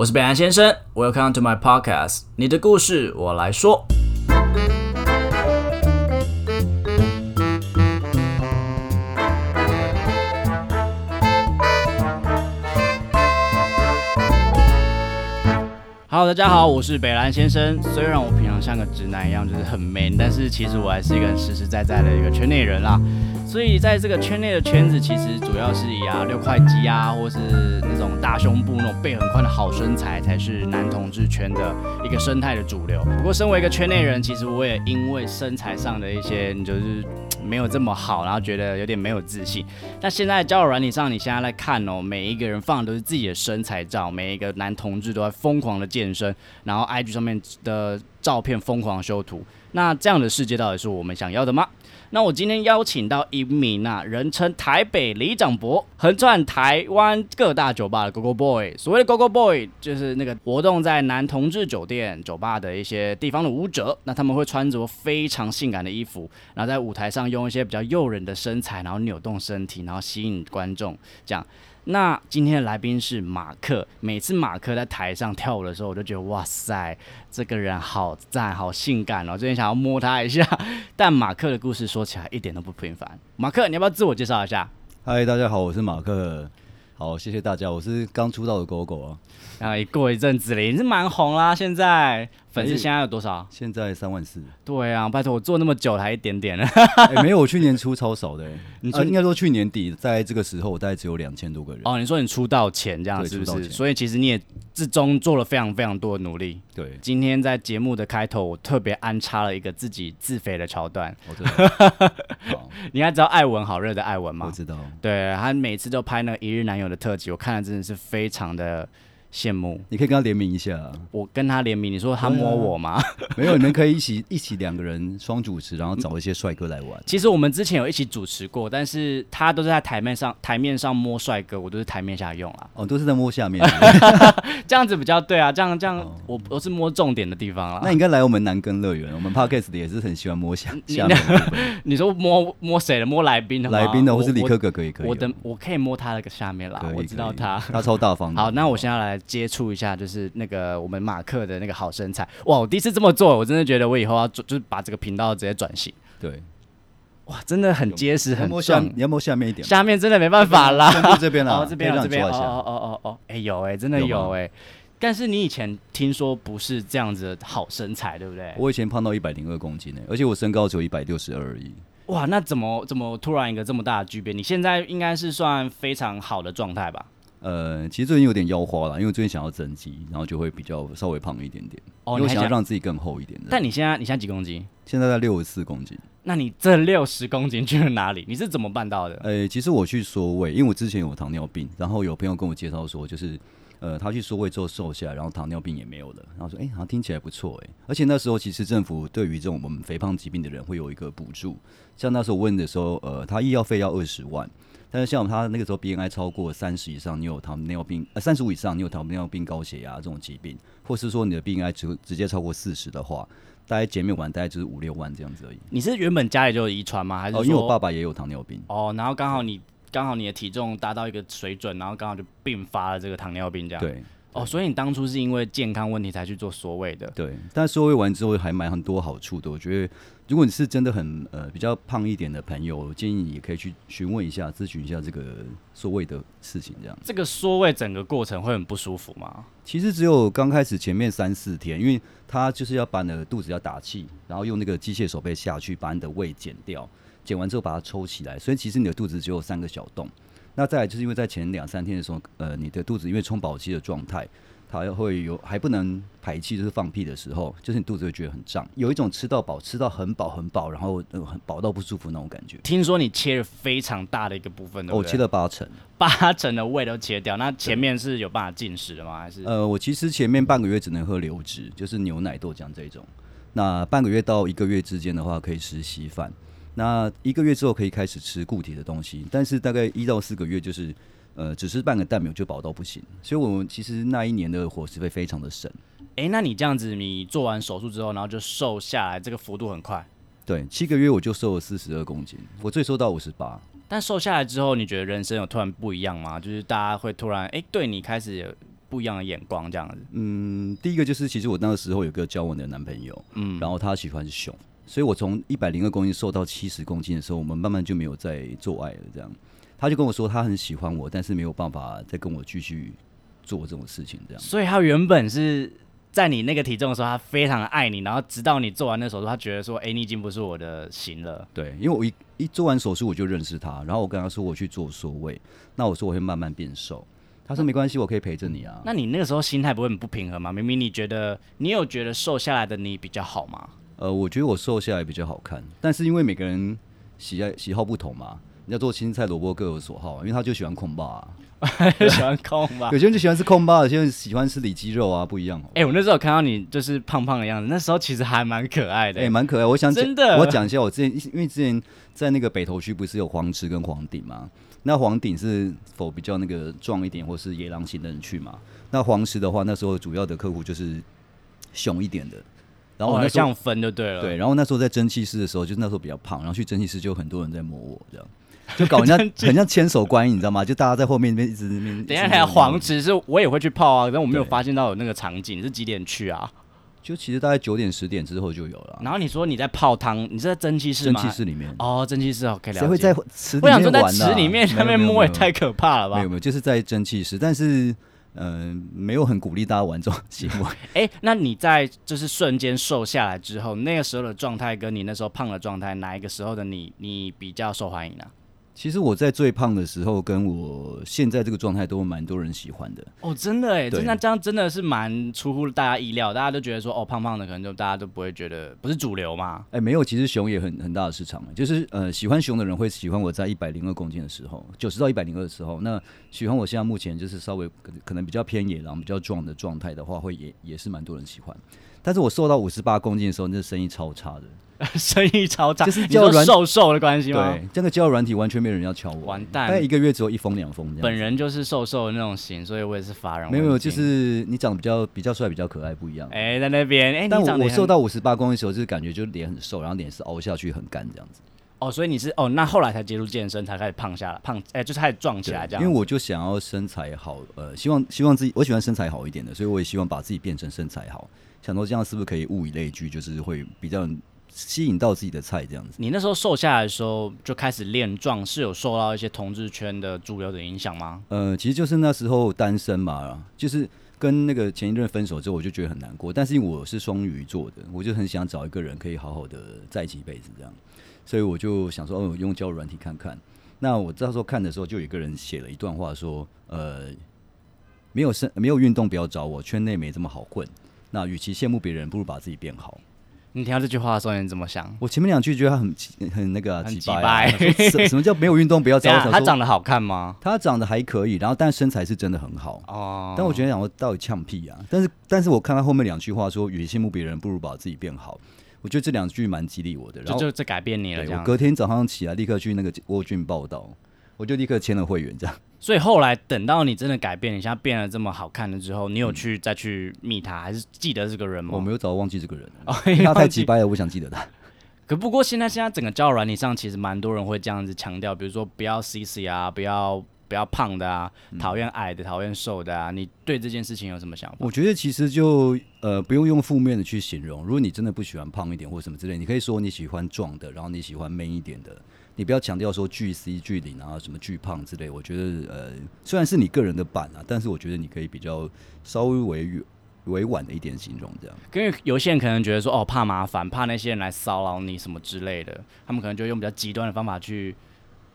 我是北岸先生，Welcome to my podcast，你的故事我来说。Hello，大家好，我是北兰先生。虽然我平常像个直男一样，就是很 man，但是其实我还是一个很实实在在的一个圈内人啦。所以在这个圈内的圈子，其实主要是以啊六块肌啊，或是那种大胸部、那种背很宽的好身材，才是男同志圈的一个生态的主流。不过，身为一个圈内人，其实我也因为身材上的一些，就是没有这么好，然后觉得有点没有自信。那现在交友软体上，你现在来看哦，每一个人放的都是自己的身材照，每一个男同志都在疯狂的健身，然后 IG 上面的照片疯狂修图。那这样的世界到底是我们想要的吗？那我今天邀请到一名啊，人称台北李长博，横穿台湾各大酒吧的 Go Go Boy。所谓的 Go Go Boy，就是那个活动在男同志酒店、酒吧的一些地方的舞者。那他们会穿着非常性感的衣服，然后在舞台上用一些比较诱人的身材，然后扭动身体，然后吸引观众，这样。那今天的来宾是马克，每次马克在台上跳舞的时候，我就觉得哇塞，这个人好赞，好性感哦，最近想要摸他一下。但马克的故事说起来一点都不平凡。马克，你要不要自我介绍一下？嗨，大家好，我是马克。好，谢谢大家，我是刚出道的狗狗啊。然后过一阵子了，也是蛮红啦，现在。粉丝现在有多少？现在三万四。对啊，拜托我做那么久还一点点了。没有，我去年出超少的。你说应该说去年底在这个时候，我大概只有两千多个人。哦，你说你出道前这样是不是？所以其实你也自中做了非常非常多的努力。对。今天在节目的开头，我特别安插了一个自己自肥的桥段。我知道。你还知道艾文好热的艾文吗？我知道。对他每次都拍那个一日男友的特辑，我看了真的是非常的。羡慕，你可以跟他联名一下。我跟他联名，你说他摸我吗？没有，你们可以一起一起两个人双主持，然后找一些帅哥来玩。其实我们之前有一起主持过，但是他都是在台面上台面上摸帅哥，我都是台面下用啊。哦，都是在摸下面，这样子比较对啊。这样这样，我我是摸重点的地方了。那应该来我们南根乐园，我们 podcast 也是很喜欢摸下下面。你说摸摸谁的？摸来宾的？来宾的，或是李克哥可以可以。我的我可以摸他那个下面啦，我知道他，他超大方的。好，那我现在来。接触一下，就是那个我们马克的那个好身材哇！我第一次这么做，我真的觉得我以后要做，就是把这个频道直接转型。对，哇，真的很结实，很壮。你要摸下面一点，下面真的没办法啦。这边啦，这边这边哦哦哦哦，哎有哎，真的有哎。但是你以前听说不是这样子好身材，对不对？我以前胖到一百零二公斤呢，而且我身高只有一百六十二而已。哇，那怎么怎么突然一个这么大的巨变？你现在应该是算非常好的状态吧？呃，其实最近有点腰花了，因为最近想要增肌，然后就会比较稍微胖一点点。哦，因为想要让自己更厚一点的。但你现在你现在几公斤？现在在六十四公斤。那你这六十公斤去了哪里？你是怎么办到的？呃，其实我去缩胃，因为我之前有糖尿病，然后有朋友跟我介绍说，就是呃，他去缩胃之后瘦下来，然后糖尿病也没有了，然后说，哎，好像听起来不错，哎。而且那时候其实政府对于这种我们肥胖疾病的人会有一个补助，像那时候问的时候，呃，他医药费要二十万。但是像他那个时候 BNI 超过三十以上，你有糖尿病呃三十五以上你有糖尿病高血压这种疾病，或是说你的 BNI 直直接超过四十的话，大概减免完大概就是五六万这样子而已。你是原本家里就有遗传吗？还是因为我爸爸也有糖尿病？哦，然后刚好你刚好你的体重达到一个水准，然后刚好就并发了这个糖尿病这样。对。哦，所以你当初是因为健康问题才去做缩胃的？对，但缩胃完之后还蛮很多好处的。我觉得，如果你是真的很呃比较胖一点的朋友，我建议你也可以去询问一下、咨询一下这个缩胃的事情。这样，这个缩胃整个过程会很不舒服吗？其实只有刚开始前面三四天，因为它就是要把你的肚子要打气，然后用那个机械手背下去把你的胃剪掉，剪完之后把它抽起来，所以其实你的肚子只有三个小洞。那再来就是因为在前两三天的时候，呃，你的肚子因为充饱气的状态。它会有还不能排气，就是放屁的时候，就是你肚子会觉得很胀，有一种吃到饱，吃到很饱很饱，然后很饱到不舒服那种感觉。听说你切了非常大的一个部分，我切了八成，八成的胃都切掉。那前面是有办法进食的吗？还是？呃，我其实前面半个月只能喝流质，就是牛奶、豆浆这种。那半个月到一个月之间的话，可以吃稀饭。那一个月之后可以开始吃固体的东西，但是大概一到四个月就是。呃，只吃半个蛋饼就饱到不行，所以我们其实那一年的伙食费非常的省。哎，那你这样子，你做完手术之后，然后就瘦下来，这个幅度很快。对，七个月我就瘦了四十二公斤，我最瘦到五十八。但瘦下来之后，你觉得人生有突然不一样吗？就是大家会突然哎，对你开始有不一样的眼光这样子？嗯，第一个就是其实我那个时候有个交往的男朋友，嗯，然后他喜欢熊，所以我从一百零二公斤瘦到七十公斤的时候，我们慢慢就没有再做爱了。这样，他就跟我说他很喜欢我，但是没有办法再跟我继续做这种事情。这样，所以他原本是。在你那个体重的时候，他非常爱你，然后直到你做完那手术，他觉得说：“哎，你已经不是我的型了。”对，因为我一一做完手术我就认识他，然后我跟他说我去做缩胃，那我说我会慢慢变瘦，他说没关系，我可以陪着你啊。那你那个时候心态不会很不平衡吗？明明你觉得你有觉得瘦下来的你比较好吗？呃，我觉得我瘦下来比较好看，但是因为每个人喜爱喜好不同嘛，你要做青菜萝卜各有所好，因为他就喜欢控霸。喜欢空吧？有些人就喜欢吃空巴，有些人喜欢吃里脊肉啊，不一样哦。哎，我那时候看到你就是胖胖的样子，那时候其实还蛮可爱的。哎，蛮可爱。我想真的，我讲一下我之前，因为之前在那个北投区不是有黄池跟黄顶嘛？那黄顶是否比较那个壮一点，或是野狼型的人去嘛？那黄池的话，那时候主要的客户就是熊一点的。然后这样分就对了。对，然后那时候在蒸汽室的时候，就是那时候比较胖，然后去蒸汽室就很多人在摸我这样。就搞人家很像千手观音，你知道吗？就大家在后面那边一直那边。等一下，黄池是我也会去泡啊，但我没有发现到有那个场景。是几点去啊？就其实大概九点十点之后就有了。然后你说你在泡汤，你是在蒸汽室吗？蒸汽室里面。哦，蒸汽室哦，可以了解。谁会在池里面我想说在池里面那边摸也太可怕了吧？没有没有，就是在蒸汽室，但是嗯，没有很鼓励大家玩这种行为。哎，那你在就是瞬间瘦下来之后，那个时候的状态跟你那时候胖的状态，哪一个时候的你你比较受欢迎呢？其实我在最胖的时候，跟我现在这个状态都蛮多人喜欢的。哦，真的哎，那这样真的是蛮出乎大家意料，大家都觉得说，哦，胖胖的可能就大家都不会觉得不是主流嘛。哎，没有，其实熊也很很大的市场，就是呃，喜欢熊的人会喜欢我在一百零二公斤的时候，九十到一百零二的时候，那喜欢我现在目前就是稍微可能比较偏野狼、比较壮的状态的话，会也也是蛮多人喜欢。但是我瘦到五十八公斤的时候，那生意超差的。生意超差，就是叫瘦瘦的关系吗？对，真的交友软体完全没有人要敲我，完蛋！大概一个月只有一封两封这样。本人就是瘦瘦的那种型，所以我也是发人。没有没有，就是你长得比较比较帅，比较可爱，不一样。哎，在那边哎，但我我瘦到五十八公斤的时候，就是感觉就是脸很瘦，然后脸是凹下去很干这样子。哦，所以你是哦，那后来才接触健身，才开始胖下来，胖哎，就是开始壮起来这样。因为我就想要身材好，呃，希望希望自己我喜欢身材好一点的，所以我也希望把自己变成身材好。想说这样是不是可以物以类聚，就是会比较。吸引到自己的菜这样子。你那时候瘦下来的时候就开始练壮，是有受到一些同志圈的主流的影响吗？呃，其实就是那时候单身嘛，就是跟那个前一任分手之后，我就觉得很难过。但是因为我是双鱼座的，我就很想找一个人可以好好的在一起一辈子这样，所以我就想说，哦，用交友软体看看。那我到时候看的时候，就有一个人写了一段话说，呃，没有生没有运动不要找我，圈内没这么好混。那与其羡慕别人，不如把自己变好。你听到这句话的时候，你怎么想？我前面两句觉得他很很那个，很鸡掰。什么叫没有运动不要找 我？他长得好看吗？他长得还可以，然后但身材是真的很好哦。但我觉得讲我到底呛屁啊！但是但是我看他后面两句话说，与其羡慕别人，不如把自己变好。我觉得这两句蛮激励我的。然后就这改变你了。我隔天早上起来立刻去那个沃郡报道，我就立刻签了会员，这样。所以后来等到你真的改变，你现在变得这么好看了之后，你有去再去密他，还是记得这个人吗？我没有早忘记这个人，他太急掰了，我想记得他。可不过现在现在整个交友软体上，其实蛮多人会这样子强调，比如说不要 C C 啊，不要不要胖的啊，讨厌矮的，讨厌瘦的啊。你对这件事情有什么想法？我觉得其实就呃不用用负面的去形容。如果你真的不喜欢胖一点或什么之类，你可以说你喜欢壮的，然后你喜欢 man 一点的。你不要强调说巨 C 巨零啊，什么巨胖之类。我觉得呃，虽然是你个人的版啊，但是我觉得你可以比较稍微委委婉的一点形容这样。因为有些人可能觉得说哦怕麻烦，怕那些人来骚扰你什么之类的，他们可能就用比较极端的方法去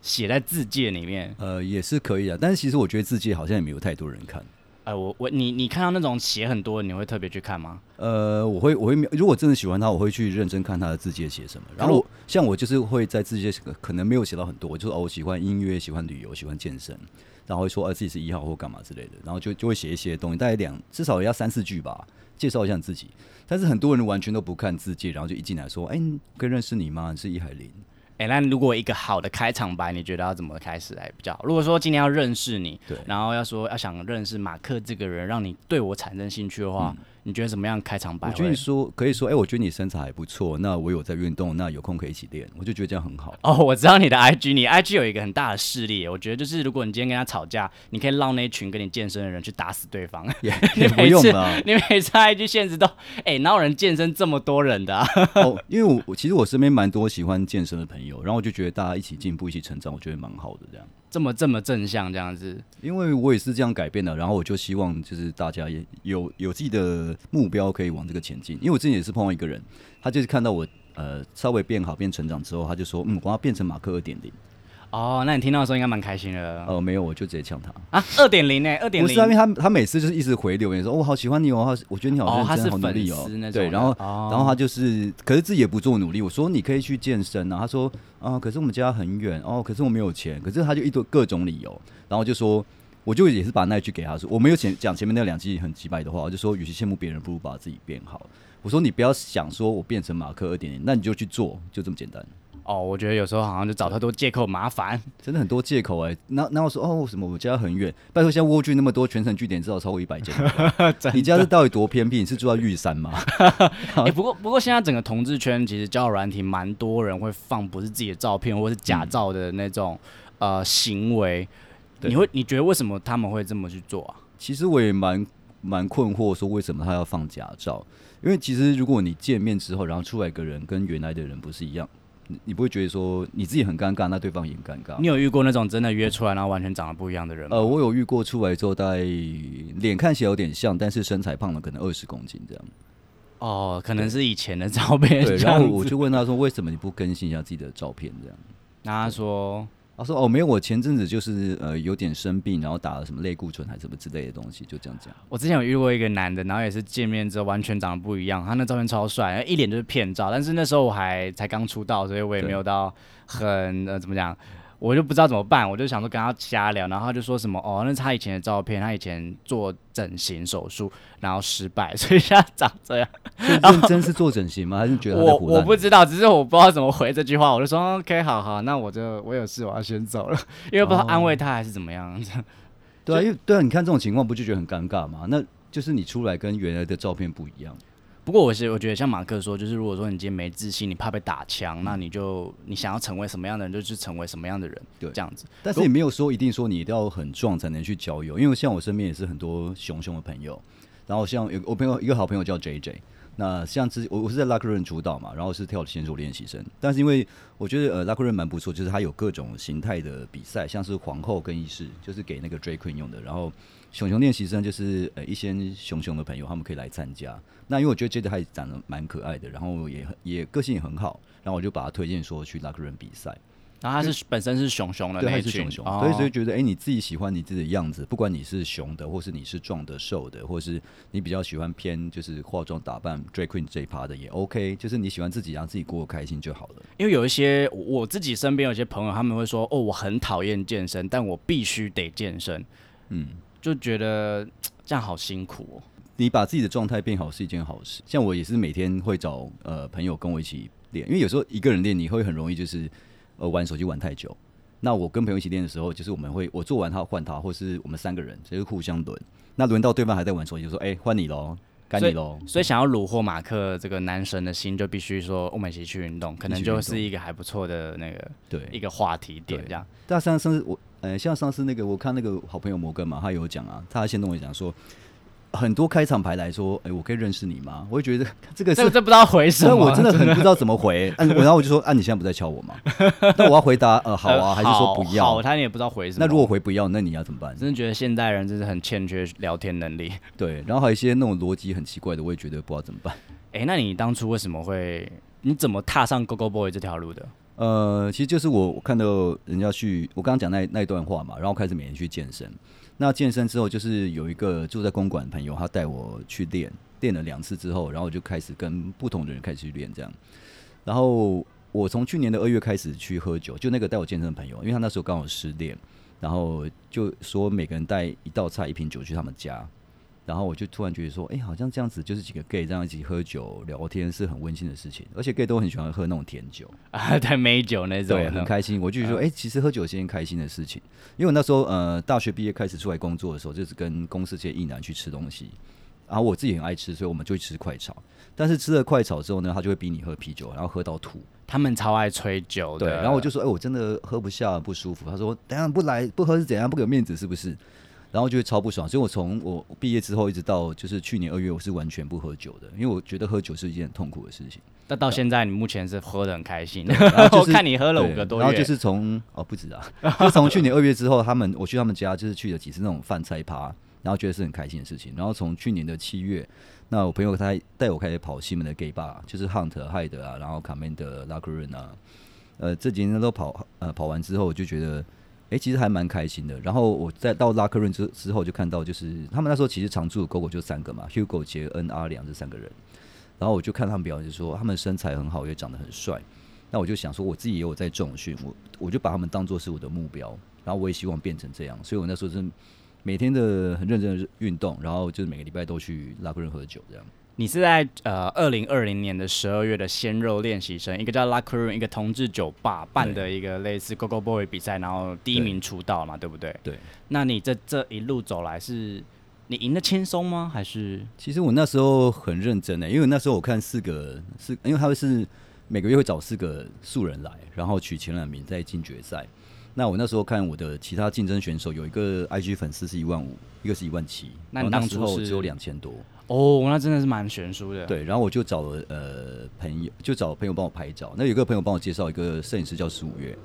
写在字界里面。呃，也是可以的，但是其实我觉得字界好像也没有太多人看。哎，我我你你看到那种写很多，你会特别去看吗？呃，我会我会，如果真的喜欢他，我会去认真看他的字界写什么。然后像我就是会在字界可能没有写到很多，我就哦，我喜欢音乐，喜欢旅游，喜欢健身，然后会说呃自己是一号或干嘛之类的，然后就就会写一些东西，大概两至少要三四句吧，介绍一下自己。但是很多人完全都不看字界，然后就一进来说，哎，可以认识你吗？你是易海林。哎、那如果一个好的开场白，你觉得要怎么开始来比较好？如果说今天要认识你，对然后要说要想认识马克这个人，让你对我产生兴趣的话，你觉得怎么样开场白？我觉得你说可以说，哎、我觉得你身材还不错，那我有在运动，那有空可以一起练，我就觉得这样很好。哦，我知道你的 IG，你 IG 有一个很大的势力，我觉得就是如果你今天跟他吵架，你可以让那一群跟你健身的人去打死对方。也 你也不每次用啦。你每次 IG 现实都，哎、哪有人健身这么多人的、啊？哦，因为我我其实我身边蛮多喜欢健身的朋友，然后我就觉得大家一起进步、一起成长，我觉得蛮好的这样。这么这么正向这样子，因为我也是这样改变的，然后我就希望就是大家也有有自己的目标可以往这个前进。因为我之前也是碰到一个人，他就是看到我呃稍微变好、变成长之后，他就说嗯我要变成马克二点零。哦，那你听到的时候应该蛮开心的。哦，没有，我就直接呛他。啊，二点零呢？二点零不是啊，因为他他每次就是一直回留言说，哦，我好喜欢你哦，好我觉得你好认真，是好努力哦。对，然后、哦然后他就是，可是自己也不做努力。我说你可以去健身啊，他说啊，可是我们家很远哦，可是我没有钱，可是他就一堆各种理由，然后就说，我就也是把那句给他说，我没有前讲前面那两句很击败的话，我就说，与其羡慕别人，不如把自己变好。我说你不要想说我变成马克二点零，那你就去做，就这么简单。哦，我觉得有时候好像就找太多借口麻烦。真的很多借口哎、那那我说哦什么我家很远，拜托现在蜗居那么多，全城据点至少超过一百间。你家是到底多偏僻？你是住在玉山吗？哎、不过不过现在整个同志圈其实交友软体蛮多人会放不是自己的照片或是假照的那种、呃行为，你会你觉得为什么他们会这么去做啊？其实我也蛮蛮困惑，说为什么他要放假照？因为其实如果你见面之后，然后出来一个人跟原来的人不是一样，你你不会觉得说你自己很尴尬，那对方也很尴尬你。有遇过那种真的约出来然后完全长得不一样的人吗？呃，我有遇过出来之后，大概脸看起来有点像，但是身材胖了可能二十公斤这样。哦，可能是以前的照片对，然后。我就问他说，为什么你不更新一下自己的照片这样？那他说他说哦，没有，我前阵子就是呃有点生病，然后打了什么类固醇还是什么之类的东西，就这样讲。我之前有遇过一个男的，然后也是见面之后完全长得不一样，他那照片超帅，一脸就是骗照。但是那时候我还才刚出道，所以我也没有到很呃怎么讲，我就不知道怎么办，我就想说跟他瞎聊，然后他就说什么哦，那是他以前的照片，他以前做整形手术然后失败，所以现在长这样。认真是做整形吗？还是觉得我我不知道，只是我不知道怎么回这句话，我就说 OK 好好，那我就我有事我要先走了，因为不知道安慰他还是怎么样。对啊，因为对啊，你看这种情况不就觉得很尴尬吗？那就是你出来跟原来的照片不一样。不过我是我觉得像马克说，就是如果说你今天没自信，你怕被打枪，那你就你想要成为什么样的人，就去成为什么样的人，对这样子。但是也没有说一定说你一定要很壮才能去交友，因为像我身边也是很多熊熊的朋友，然后像有我朋友一个好朋友叫 J J，那像之我我是在拉克润主导嘛，然后是跳选手练习生，但是因为我觉得呃拉克润蛮不错，就是它有各种形态的比赛，像是皇后更衣室就是给那个 Drag Queen 用的，然后熊熊练习生就是呃一些熊熊的朋友他们可以来参加。那因为我觉得 J J 他也长得蛮可爱的，然后也很也个性也很好，然后我就把他推荐说去拉克人比赛。然后他是本身是熊熊的对，他是熊熊，哦所以所以觉得，哎、你自己喜欢你自己的样子，不管你是熊的，或是你是壮的、瘦的，或是你比较喜欢偏就是化妆打扮 drag queen 这一趴的也 OK，就是你喜欢自己，让自己过得开心就好了。因为有一些我我自己身边有些朋友，他们会说哦，我很讨厌健身，但我必须得健身，嗯，就觉得这样好辛苦哦。你把自己的状态变好是一件好事。像我也是每天会找呃朋友跟我一起练，因为有时候一个人练你会很容易就是呃玩手机玩太久。那我跟朋友一起练的时候，就是我们会我做完他换他，或是我们三个人就是互相轮。那轮到对方还在玩手机，就说哎换、你喽，该你喽。所以想要虏获马克这个男神的心，就必须说我们一起去运动，可能就是一个还不错的那个对，一个话题点这样。但上上次我，呃，像上次那个，我看那个好朋友摩根嘛，他有讲啊，他先跟我讲说，很多开场牌来说，哎、我可以认识你吗？我会觉得 这个是，这这不知道回什么，所以我真的 很不知道怎么回。按、然后我就说，啊，你现在不在敲我吗？那我要回答，呃，好啊，还是说不要好，要？他也不知道回什么。那如果回不要，那你要怎么办？真的觉得现代人真是很欠缺聊天能力。对，然后还有一些那种逻辑很奇怪的，我也觉得不知道怎么办。哎、那你当初为什么会？你怎么踏上 Go Go Boy 这条路的？呃，其实就是我我看到人家去，我刚刚讲那那一段话嘛，然后开始每天去健身。那健身之后，就是有一个住在公馆的朋友，他带我去练，练了两次之后，然后我就开始跟不同的人开始去练这样。然后我从去年的二月开始去喝酒，就那个带我健身的朋友，因为他那时候刚好失恋，然后就说每个人带一道菜一瓶酒去他们家，然后我就突然觉得说，哎、好像这样子就是几个 gay 这样一起喝酒聊天是很温馨的事情，而且 gay 都很喜欢喝那种甜酒，啊，对美酒那种对，很开心。我就说，哎、其实喝酒是一件开心的事情，因为我那时候呃大学毕业开始出来工作的时候，就是跟公司这些艺男去吃东西，然后我自己很爱吃，所以我们就会吃快炒。但是吃了快炒之后呢，他就会逼你喝啤酒，然后喝到吐。他们超爱吹酒的。对，然后我就说，哎、我真的喝不下，不舒服。他说，等下不来不喝是怎样，不给面子是不是？然后就会超不爽。所以我从我毕业之后一直到就是去年二月，我是完全不喝酒的，因为我觉得喝酒是一件很痛苦的事情。那到现在你目前是喝的很开心，然后就我是看你喝了五个多月，然后就是从哦不止啊，就从去年二月之后，他们我去他们家就是去了几次那种饭菜趴，然后觉得是很开心的事情。然后从去年的七月，那我朋友他带我开始跑西门的 gay bar，就是 Hunt、Hyde 啊，然后卡门的 Locker Room 啊，呃这几天都跑呃跑完之后，我就觉得。哎、其实还蛮开心的。然后我在到拉克润之之后，就看到就是他们那时候其实常驻的狗狗就三个嘛，Hugo、杰恩、阿良这三个人。然后我就看他们表演，就说他们身材很好，也长得很帅。那我就想说，我自己也有在重训，我我就把他们当做是我的目标，然后我也希望变成这样。所以我那时候是每天的很认真的运动，然后就是每个礼拜都去拉克润喝酒这样。你是在呃二零二零年的十二月的鲜肉练习生，一个叫 Locker Room，一个同志酒吧办的一个类似 Go Go Boy 比赛，然后第一名出道嘛，对不对？对。那你这这一路走来是，你赢得轻松吗？还是其实我那时候很认真欸的，因为那时候我看四个四，因为他们是每个月会找四个素人来，然后取前两名再进决赛。那我那时候看我的其他竞争选手，有一个 IG 粉丝是一万五，一个是一万七，那你当初是时候只有两千多。哦，那真的是蛮悬殊的。，对，然后我就找了呃朋友，就找朋友帮我拍照。那有个朋友帮我介绍一个摄影师叫十五月，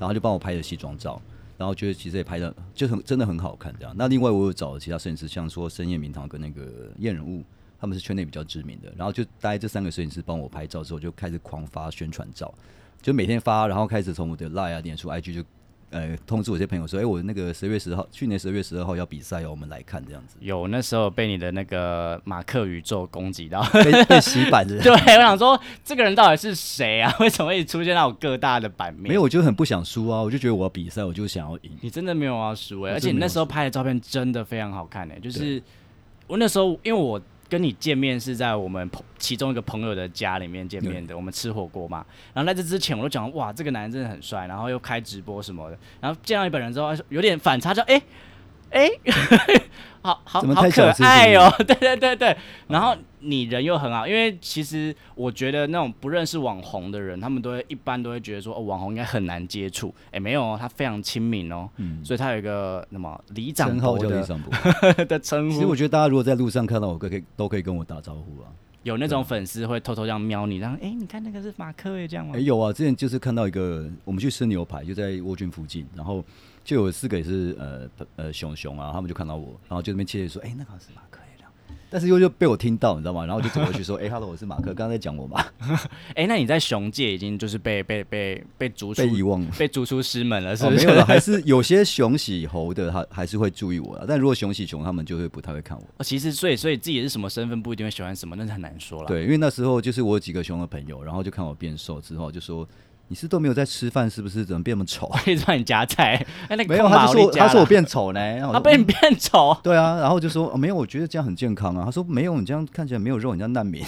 然后就帮我拍了西装照，然后觉得其实也拍的就很真的很好看这样。那另外我有找了其他摄影师，像说深夜明堂跟那个艳人物，他们是圈内比较知名的。然后就大概这三个摄影师帮我拍照之后，就开始狂发宣传照，就每天发，然后开始从我的 Line 啊、脸书、IG 就。呃，通知我一些朋友说，哎、我那个十月十号，去年十二月十二号要比赛哦，我们来看这样子，有那时候被你的那个马克宇宙攻击到。被 被洗版的。对，我想说这个人到底是谁啊？为什么会出现在我各大的版面？没有，，我就很不想输啊，我就觉得我要比赛，我就想要赢。你真的没有要输哎、我而且你那时候拍的照片真的非常好看哎、就是我那时候因为我跟你见面是在我们朋其中一个朋友的家里面见面的，我们吃火锅嘛。然后在这之前我都讲哇，这个男人真的很帅，然后又开直播什么的。然后见到你本人之后，有点反差，就哎哎，好好怎么好可太小资爱哦、对对对对。然后你人又很好，因为其实我觉得那种不认识网红的人，他们都会一般都会觉得说，哦，网红应该很难接触。哎，没有哦，他非常亲民哦。嗯，所以他有一个什么里长称号伯的叫李长博。的称呼，其实我觉得大家如果在路上看到我，可可以都可以跟我打招呼啊。有那种粉丝会偷偷这样瞄你，然后哎、你看那个是马克诶，这样吗哎、？有啊，之前就是看到一个，我们去吃牛排，就在蜗郡附近，然后就有四个也是呃呃熊熊啊，他们就看到我，然后就那边窃窃说，哎、那个是马克。但是又就被我听到，你知道吗？然后就走过去说，哎、hello，，我是马克，刚刚在讲我嘛，哎、那你在熊界已经就是被被被被逐出被遗忘了。被逐出师门了，是哦，不是？没有了，还是有些熊喜猴的，他还是会注意我的。但如果熊喜熊，他们就会不太会看我。哦其实所以所以自己是什么身份不一定会喜欢什么，那是很难说了。，对，因为那时候就是我有几个熊的朋友，然后就看我变瘦之后，就说你是都没有在吃饭，是不是？怎么变那么丑？一直帮你夹菜，哎、那个没有，他就说他说我变丑呢，他被你变丑，对啊，然后就说、哦、没有，我觉得这样很健康啊。他说没有，你这样看起来没有肉，你像难民。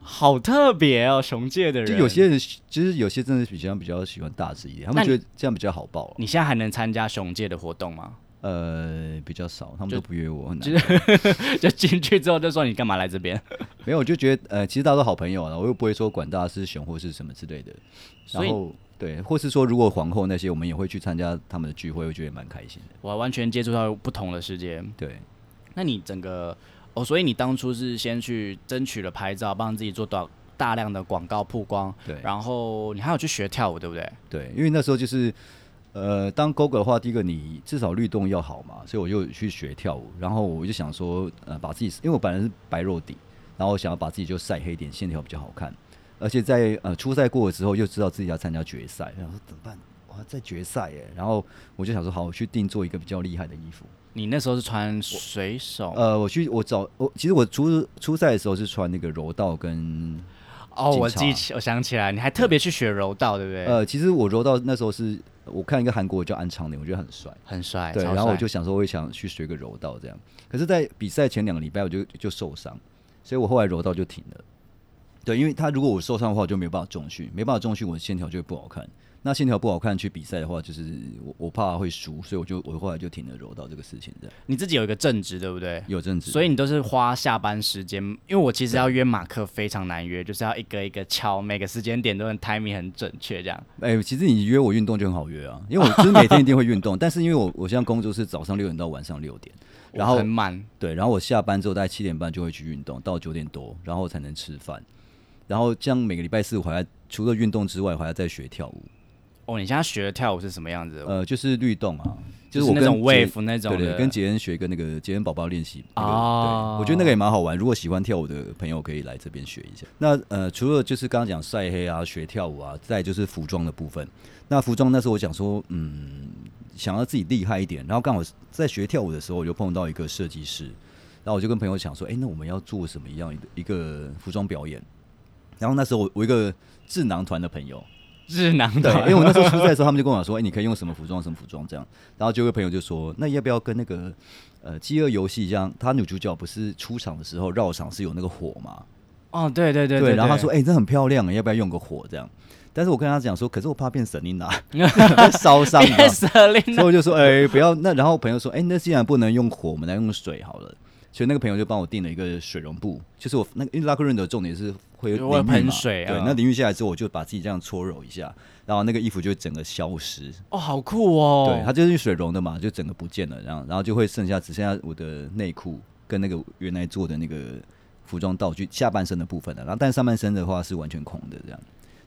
好特别哦，熊界的人。就有些人，其实有些真的比较比较喜欢大只一点，他们觉得这样比较好抱啊。你现在还能参加熊界的活动吗？呃，比较少，他们就都不约我，很就难 就进去之后就说你干嘛来这边？没有，我就觉得呃，其实大家都好朋友啊，我又不会说管大家是熊或是什么之类的。所以然后对，或是说如果皇后那些，我们也会去参加他们的聚会，我觉得也蛮开心的。我完全接触到不同的世界。对，那你整个哦，所以你当初是先去争取了拍照，帮自己做大大量的广告曝光，对然后你还有去学跳舞，对不对？对，因为那时候就是，呃，当 GO 的话，第一个你至少律动要好嘛，所以我就去学跳舞，然后我就想说，呃，把自己，因为我本来是白肉底，然后我想要把自己就晒黑一点，线条比较好看，而且在呃初赛过了之后，又知道自己要参加决赛，然后说怎么办？哇，在决赛耶！然后我就想说，好，我去定做一个比较厉害的衣服。你那时候是穿水手，呃，我去我找我，其实我初初赛的时候是穿那个柔道跟哦，我记起，我想起来，你还特别去学柔道，对不对？呃，其实我柔道那时候是我看一个韩国叫安昌林，我觉得很帅。很帅。对，然后我就想说，我也想去学个柔道这样。可是，在比赛前两个礼拜我就就受伤，所以我后来柔道就停了。对，因为他如果我受伤的话，我就没有办法重训，没办法重训，我的线条就会不好看。那线条不好看，去比赛的话，就是我我怕会输，所以我就我后来就停了柔道这个事情。这样你自己有一个正职，对不对？有正直，所以你都是花下班时间，因为我其实要约马克非常难约，就是要一个一个敲，每个时间点都很 timing 很准确这样。哎、其实你约我运动就很好约啊，因为我就是每天一定会运动，但是因为我我现在工作是早上六点到晚上六点，然后很慢，对，然后我下班之后大概七点半就会去运动，到九点多，然后才能吃饭。然后这样每个礼拜四我还要除了运动之外，我还要再学跳舞，哦，你现在学的跳舞是什么样子？呃，就是律动啊，就是那种杰 wave 那种的，对对，跟杰恩学一个那个杰恩宝宝练习那个哦对，我觉得那个也蛮好玩。如果喜欢跳舞的朋友可以来这边学一下。那呃，除了就是刚刚讲晒黑啊、学跳舞啊，再就是服装的部分。那服装那时候我想说，嗯，想要自己厉害一点，然后刚好在学跳舞的时候，我就碰到一个设计师，然后我就跟朋友讲说，哎、那我们要做什么样的一个服装表演？然后那时候我我一个智囊团的朋友，日囊对，因，为我那时候出赛的时候，他们就跟我说：“哎、你可以用什么服装，什么服装这样。”然后就有个朋友就说：“那要不要跟那个呃《饥饿游戏》一样？他女主角不是出场的时候绕场是有那个火吗？哦，对对对对，然后他说：‘哎、这很漂亮，要不要用个火这样？’但是我跟他讲说：‘可是我怕变神琳娜，烧伤。’你知道变吗色令所以我就说：‘哎、不要。’那然后朋友说：‘哎、那既然不能用火，我们来用水好了。’所以那个朋友就帮我订了一个水溶布，就是我那个因为拉克润的重点是会喷水对，嗯那淋浴下来之后，我就把自己这样搓揉一下，然后那个衣服就整个消失。哦，好酷哦，对，它就是水溶的嘛，就整个不见了，然后然后就会剩下只剩下我的内裤跟那个原来做的那个服装道具下半身的部分了，然后但上半身的话是完全空的，这样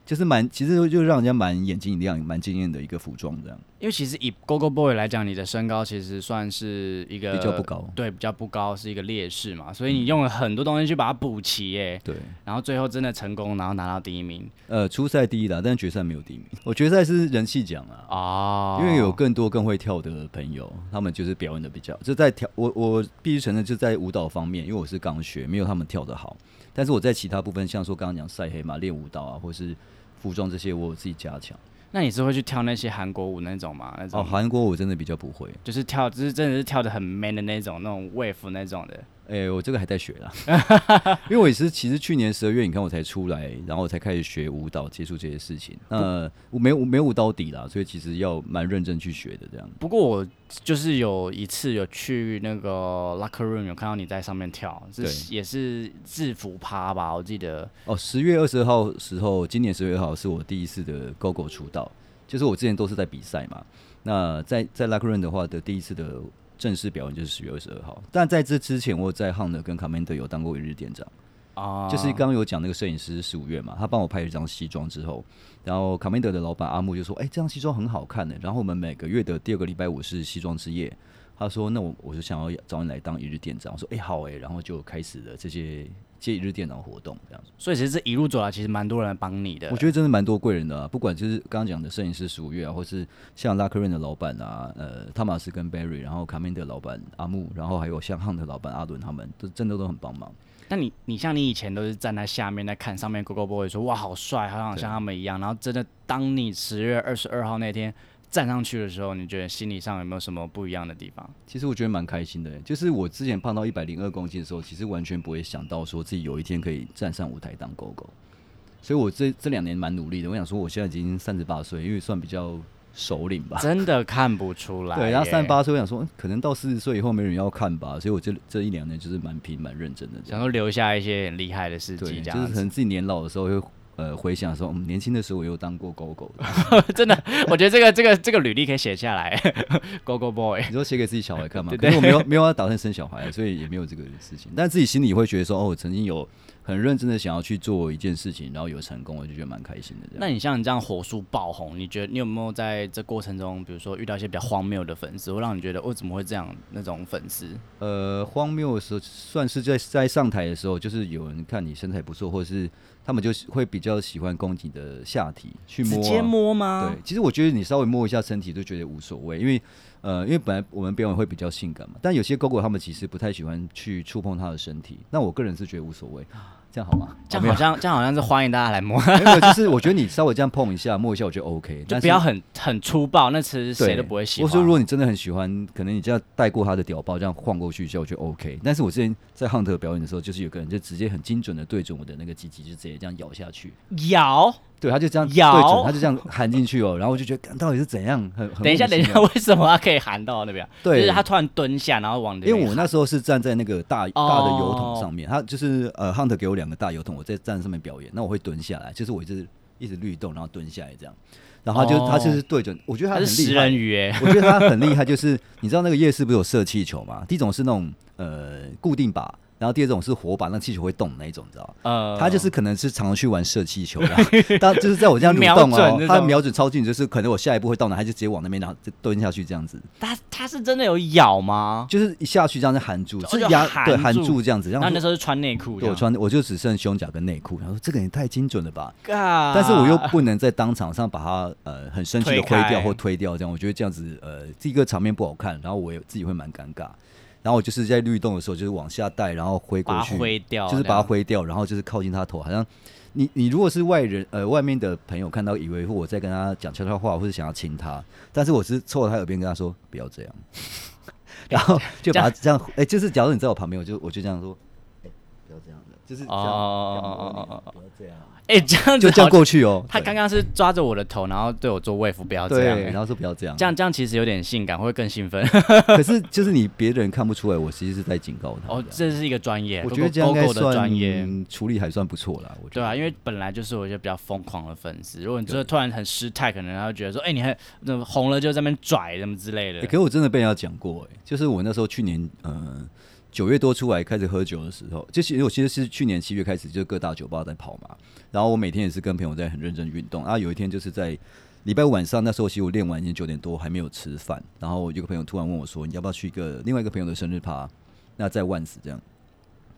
就是蛮其实就让人家蛮眼睛一亮、蛮惊艳的一个服装这样。因为其实以 Go Go Boy 来讲，你的身高其实算是一个比较不高对，比较不高，是一个劣势嘛，所以你用了很多东西去把它补齐，耶，对，然后最后真的成功，然后拿到第一名呃，初赛第一啦，但是决赛没有第一名。我决赛是人气奖啊。哦，因为有更多更会跳的朋友，他们就是表演的比较，就在跳我我必须承认，就在舞蹈方面，因为我是刚学，没有他们跳的好。但是我在其他部分，像说刚刚讲晒黑嘛、练舞蹈啊，或是服装这些，我有自己加强。那你是会去跳那些韩国舞那种吗？那种哦，韩国舞真的比较不会，就是跳，就是真的是跳的很 man 的那种，那种 wave 那种的。哎、我这个还在学啦，因为我也是，其实去年十二月你看我才出来，然后我才开始学舞蹈，接触这些事情。那我没有没有舞蹈底啦，所以其实要蛮认真去学的这样。不过我就是有一次有去那个 locker room 有看到你在上面跳，是也是制服趴吧？我记得哦，十月二十二号时候，今年十月二号是我第一次的 GO GO 出道，就是我之前都是在比赛嘛。那在在 luck room 的话的第一次的正式表演就是十月二十二号，但在这之前我在 Hunt 跟 Commander 有当过一日店长，啊，就是刚刚有讲那个摄影师十五月嘛，他帮我拍了一张西装之后，然后 Commander 的老板阿木就说：“哎、这张西装很好看的。”然后我们每个月的第二个礼拜五是西装之夜，他说：“那我我就想要找你来当一日店长。”我说：“哎、好哎、然后就开始了这些接一日电脑活动这样子。所以其实这一路走来，其实蛮多人来帮你的。我觉得真的蛮多贵人的啊，不管就是刚刚讲的摄影师十五月啊，或是像拉克润的老板啊，呃，汤马斯跟 Barry，然后卡梅德老板阿木，然后还有像 Hunt 的老板阿伦，他们都真的都很帮忙。那你你像你以前都是站在下面在看上面 Go Go Boy 说哇好帅，好想像他们一样，然后真的当你十月二十二号那天站上去的时候，你觉得心理上有没有什么不一样的地方？其实我觉得蛮开心的，就是我之前胖到一百零二公斤的时候，其实完全不会想到说自己有一天可以站上舞台当狗狗，所以我这这两年蛮努力的。我想说，我现在已经三十八岁，因为算比较首领吧。真的看不出来。对，然后三十八岁，我想说，嗯可能到四十岁以后没人要看吧，所以我这这一两年就是蛮拼、蛮认真的。想说留下一些很厉害的事对，迹。就是可能自己年老的时候会呃回想说，嗯，年轻的时候我有当过狗狗的。真的，我觉得这个这个这个履历可以写下来。Go Go Boy，你说写给自己小孩看吗？对可是我没有没有要打算生小孩，所以也没有这个事情。但自己心里会觉得说，哦，我曾经有很认真的想要去做一件事情，然后有成功，我就觉得蛮开心的。那你像你这样火速爆红，你觉得你有没有在这过程中，比如说遇到一些比较荒谬的粉丝，会让你觉得哦怎么会这样那种粉丝？呃，荒谬的时候，算是在在上台的时候，就是有人看你身材不错，或者是他们就是会比较喜欢攻击你的下体去摸、啊，直接摸吗？对，其实我觉得你稍微摸一下身体都觉得无所谓，因为呃，因为本来我们表演会比较性感嘛，但有些狗狗他们其实不太喜欢去触碰它的身体，那我个人是觉得无所谓。这样好吗？这样好像这样好像是欢迎大家来摸，没有，就是我觉得你稍微这样碰一下、摸一下，我觉得 OK，就但是不要很很粗暴，那其实谁都不会喜欢。我说，如果你真的很喜欢，可能你这样带过他的屌包，这样晃过去一下，我觉得 OK。但是我之前在 Hunt 表演的时候，就是有个人就直接很精准的对准我的那个鸡鸡，就直接这样咬下去。咬，对，他就这样对他就这样含进去哦。然后我就觉得，到底是怎样？很很 等一下，等一下，为什么他可以含到那边？对就是他突然蹲下，然后往。因为我那时候是站在那个大哦大的油桶上面，他就是呃 Hunt 给我两个大油桶，我在站上面表演，那我会蹲下来，就是我一直一直律动，然后蹲下来这样。然后他就、哦他就是对准，我觉得他他很厉害是食人。鱼哎，我觉得他很厉害，就是你知道那个夜市不是有射气球吗？第一种是那种呃固定靶，然后第二种是火把，那气球会动的那一种，你知道吗？呃，他就是可能是常常去玩射气球的，当就是在我这样蠕动瞄准哦他瞄准超近，就是可能我下一步会到哪，他就直接往那边然后就蹲下去这样子，他他是真的有咬吗？就是一下去这样子含住，是压对含含住住这样子，然后那时候是穿内裤这样，对我穿我就只剩胸甲跟内裤，然后说这个也太精准了吧，尬，但是我又不能在当场上把它呃很生气的推开挥掉或推掉，这样我觉得这样子呃第一个场面不好看，然后我也自己会蛮尴尬。然后我就是在律动的时候，就是往下带，然后挥过去，挥掉，就是把它挥掉，然后就是靠近他头，好像你你如果是外人呃外面的朋友看到，以为我在跟他讲悄悄话，或者想要亲他，但是我是凑到他耳边跟他说不要这样，然后就把他这样哎、就是假如你在我旁边，我就我就这样说，哎、不要这样的，就是这样，哦这样摸你哦哦哦不要这样，哎，这样子就这样过去哦。他刚刚是抓着我的头，然后对我做卫服，不要这样然后说不要这样，这样这样其实有点性感，会更兴奋。可是 就是你别人看不出来，我其实是在警告他。哦，这是一个专业，我觉得这样应该 GoGo 的算专业。处理还算不错啦。我觉得对啊，因为本来就是我一些比较疯狂的粉丝，如果你这对突然很失态，可能他会觉得说，哎、你还红了就在那边拽什么之类的。欸可是我真的被人家讲过，哎，就是我那时候去年呃九月多出来开始喝酒的时候，就是我其实是去年七月开始就各大酒吧在跑嘛，然后我每天也是跟朋友在很认真运动，啊，有一天就是在礼拜五晚上，那时候其实我练完已经九点多还没有吃饭，然后有个朋友突然问我说，你要不要去一个另外一个朋友的生日趴？那在万斯这样。